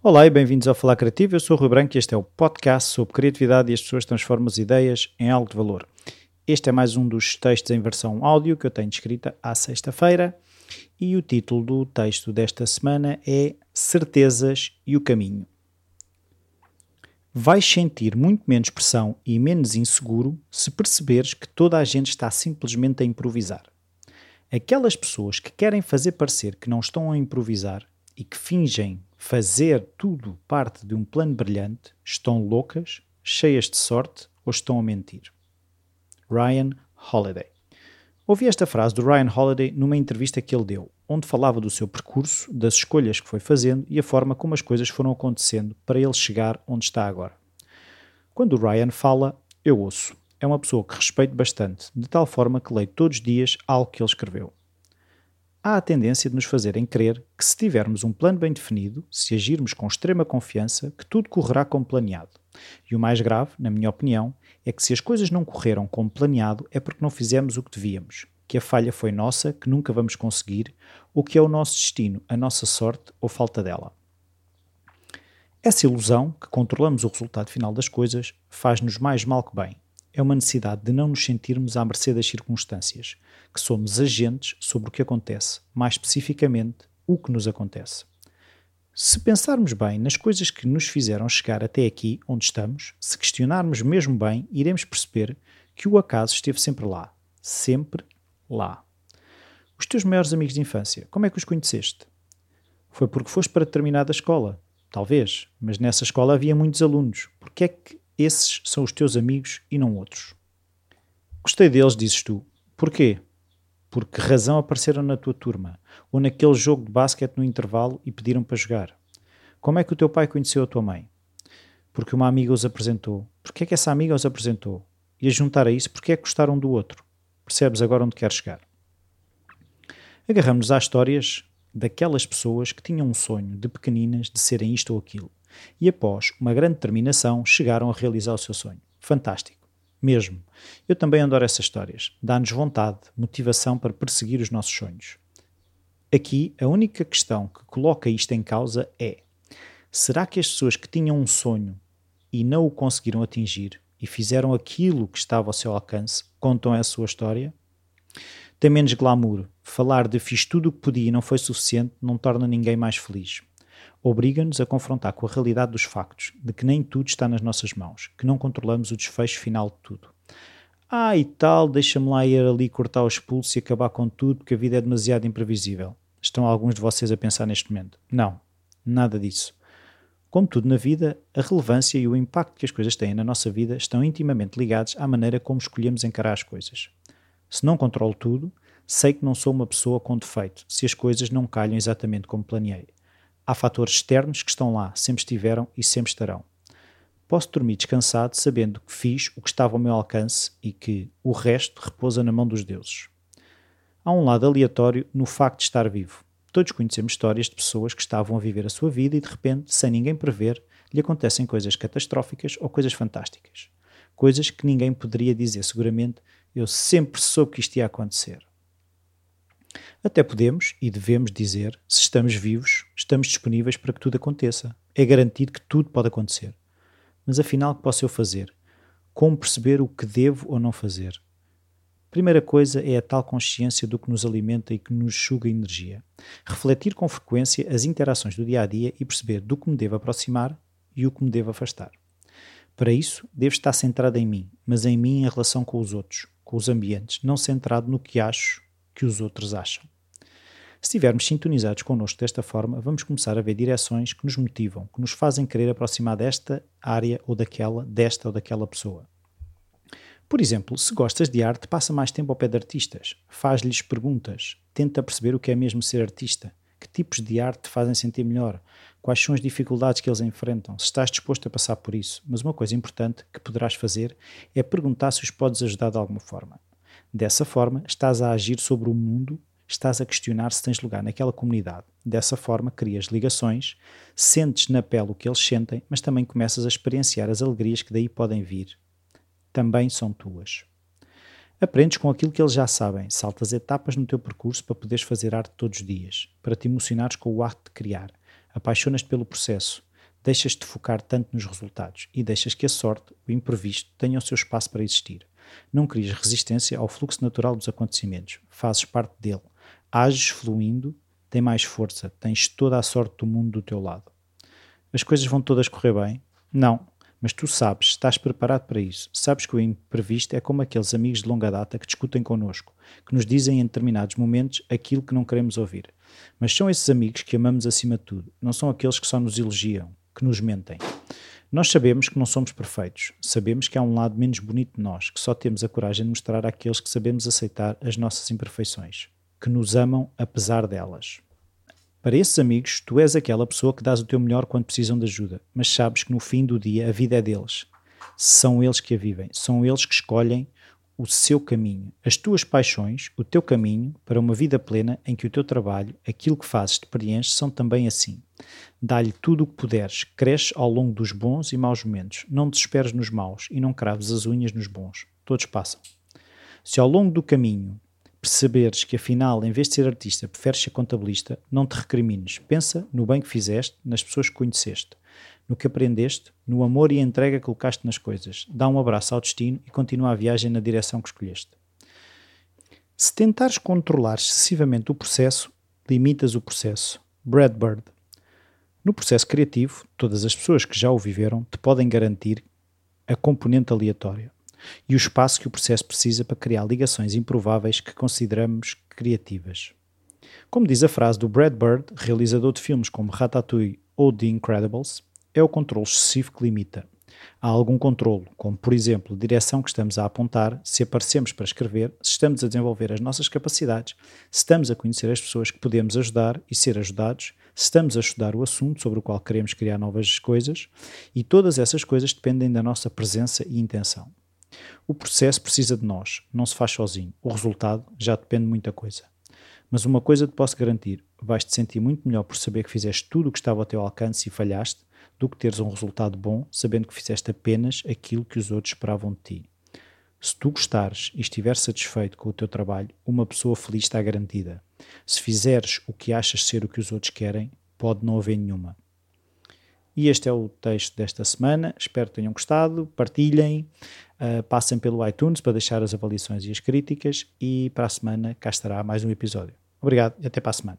Olá e bem-vindos ao Falar Criativo. Eu sou o Rui Branco e este é o podcast sobre criatividade e as pessoas transformam as ideias em algo de valor. Este é mais um dos textos em versão áudio que eu tenho escrita à sexta-feira e o título do texto desta semana é Certezas e o Caminho. Vais sentir muito menos pressão e menos inseguro se perceberes que toda a gente está simplesmente a improvisar. Aquelas pessoas que querem fazer parecer que não estão a improvisar e que fingem fazer tudo parte de um plano brilhante estão loucas, cheias de sorte ou estão a mentir. Ryan Holiday. Ouvi esta frase do Ryan Holiday numa entrevista que ele deu, onde falava do seu percurso, das escolhas que foi fazendo e a forma como as coisas foram acontecendo para ele chegar onde está agora. Quando o Ryan fala, eu ouço. É uma pessoa que respeito bastante, de tal forma que leio todos os dias algo que ele escreveu há a tendência de nos fazerem crer que, se tivermos um plano bem definido, se agirmos com extrema confiança, que tudo correrá como planeado. E o mais grave, na minha opinião, é que se as coisas não correram como planeado é porque não fizemos o que devíamos, que a falha foi nossa, que nunca vamos conseguir, ou que é o nosso destino, a nossa sorte ou falta dela. Essa ilusão, que controlamos o resultado final das coisas, faz-nos mais mal que bem é uma necessidade de não nos sentirmos à mercê das circunstâncias, que somos agentes sobre o que acontece, mais especificamente, o que nos acontece. Se pensarmos bem nas coisas que nos fizeram chegar até aqui onde estamos, se questionarmos mesmo bem, iremos perceber que o acaso esteve sempre lá. Sempre lá. Os teus maiores amigos de infância, como é que os conheceste? Foi porque foste para determinada escola? Talvez, mas nessa escola havia muitos alunos. Porque é que esses são os teus amigos e não outros. Gostei deles, dizes tu. Porquê? Por que razão apareceram na tua turma? Ou naquele jogo de basquete no intervalo e pediram para jogar? Como é que o teu pai conheceu a tua mãe? Porque uma amiga os apresentou. Porquê é que essa amiga os apresentou? E a juntar a isso, porquê é que gostaram do outro? Percebes agora onde queres chegar? Agarramos-nos às histórias daquelas pessoas que tinham um sonho de pequeninas de serem isto ou aquilo e, após uma grande determinação, chegaram a realizar o seu sonho. Fantástico. Mesmo. Eu também adoro essas histórias. Dá-nos vontade, motivação para perseguir os nossos sonhos. Aqui, a única questão que coloca isto em causa é: será que as pessoas que tinham um sonho e não o conseguiram atingir e fizeram aquilo que estava ao seu alcance contam a sua história? Tem menos glamour. Falar de fiz tudo o que podia e não foi suficiente não torna ninguém mais feliz obriga-nos a confrontar com a realidade dos factos, de que nem tudo está nas nossas mãos, que não controlamos o desfecho final de tudo. Ah, e tal, deixa-me lá ir ali cortar os pulsos e acabar com tudo, porque a vida é demasiado imprevisível. Estão alguns de vocês a pensar neste momento? Não, nada disso. Como tudo na vida, a relevância e o impacto que as coisas têm na nossa vida estão intimamente ligados à maneira como escolhemos encarar as coisas. Se não controlo tudo, sei que não sou uma pessoa com defeito se as coisas não calham exatamente como planeei. Há fatores externos que estão lá, sempre estiveram e sempre estarão. Posso dormir descansado sabendo que fiz o que estava ao meu alcance e que o resto repousa na mão dos deuses. Há um lado aleatório no facto de estar vivo. Todos conhecemos histórias de pessoas que estavam a viver a sua vida e de repente, sem ninguém prever, lhe acontecem coisas catastróficas ou coisas fantásticas. Coisas que ninguém poderia dizer seguramente, eu sempre soube que isto ia acontecer. Até podemos e devemos dizer, se estamos vivos, estamos disponíveis para que tudo aconteça. É garantido que tudo pode acontecer. Mas afinal, o que posso eu fazer? Como perceber o que devo ou não fazer? Primeira coisa é a tal consciência do que nos alimenta e que nos suga energia. Refletir com frequência as interações do dia a dia e perceber do que me devo aproximar e o que me devo afastar. Para isso, devo estar centrado em mim, mas em mim em relação com os outros, com os ambientes, não centrado no que acho que os outros acham. Se estivermos sintonizados connosco desta forma, vamos começar a ver direções que nos motivam, que nos fazem querer aproximar desta área ou daquela, desta ou daquela pessoa. Por exemplo, se gostas de arte, passa mais tempo ao pé de artistas, faz-lhes perguntas, tenta perceber o que é mesmo ser artista, que tipos de arte te fazem sentir melhor, quais são as dificuldades que eles enfrentam, se estás disposto a passar por isso. Mas uma coisa importante que poderás fazer é perguntar se os podes ajudar de alguma forma. Dessa forma, estás a agir sobre o mundo estás a questionar se tens lugar naquela comunidade. Dessa forma, crias ligações, sentes na pele o que eles sentem, mas também começas a experienciar as alegrias que daí podem vir. Também são tuas. Aprendes com aquilo que eles já sabem, saltas etapas no teu percurso para poderes fazer arte todos os dias, para te emocionares com o ato de criar, apaixonas-te pelo processo, deixas-te focar tanto nos resultados e deixas que a sorte, o imprevisto, tenha o seu espaço para existir. Não crias resistência ao fluxo natural dos acontecimentos, fazes parte dele, ages fluindo, tem mais força, tens toda a sorte do mundo do teu lado. As coisas vão todas correr bem? Não, mas tu sabes, estás preparado para isso. Sabes que o imprevisto é como aqueles amigos de longa data que discutem connosco, que nos dizem em determinados momentos aquilo que não queremos ouvir. Mas são esses amigos que amamos acima de tudo, não são aqueles que só nos elogiam, que nos mentem. Nós sabemos que não somos perfeitos, sabemos que há um lado menos bonito de nós, que só temos a coragem de mostrar àqueles que sabemos aceitar as nossas imperfeições, que nos amam apesar delas. Para esses amigos, tu és aquela pessoa que dás o teu melhor quando precisam de ajuda, mas sabes que no fim do dia a vida é deles. São eles que a vivem, são eles que escolhem o seu caminho, as tuas paixões, o teu caminho para uma vida plena em que o teu trabalho, aquilo que fazes, te preenche, são também assim. Dá-lhe tudo o que puderes, cresce ao longo dos bons e maus momentos, não desesperes nos maus e não craves as unhas nos bons. Todos passam. Se ao longo do caminho perceberes que afinal, em vez de ser artista, preferes ser contabilista, não te recrimines. Pensa no bem que fizeste, nas pessoas que conheceste no que aprendeste, no amor e entrega que colocaste nas coisas. Dá um abraço ao destino e continua a viagem na direção que escolheste. Se tentares controlar excessivamente o processo, limitas o processo. Brad Bird. No processo criativo, todas as pessoas que já o viveram te podem garantir a componente aleatória e o espaço que o processo precisa para criar ligações improváveis que consideramos criativas. Como diz a frase do Brad Bird, realizador de filmes como Ratatouille ou The Incredibles, é o controle excessivo que limita. Há algum controle, como por exemplo a direção que estamos a apontar, se aparecemos para escrever, se estamos a desenvolver as nossas capacidades, se estamos a conhecer as pessoas que podemos ajudar e ser ajudados, se estamos a estudar o assunto sobre o qual queremos criar novas coisas, e todas essas coisas dependem da nossa presença e intenção. O processo precisa de nós, não se faz sozinho. O resultado já depende de muita coisa. Mas uma coisa te posso garantir: vais te sentir muito melhor por saber que fizeste tudo o que estava ao teu alcance e falhaste, do que teres um resultado bom sabendo que fizeste apenas aquilo que os outros esperavam de ti. Se tu gostares e estiveres satisfeito com o teu trabalho, uma pessoa feliz está garantida. Se fizeres o que achas ser o que os outros querem, pode não haver nenhuma. E este é o texto desta semana. Espero que tenham gostado. Partilhem, uh, passem pelo iTunes para deixar as avaliações e as críticas. E para a semana cá estará mais um episódio. Obrigado e até para a semana.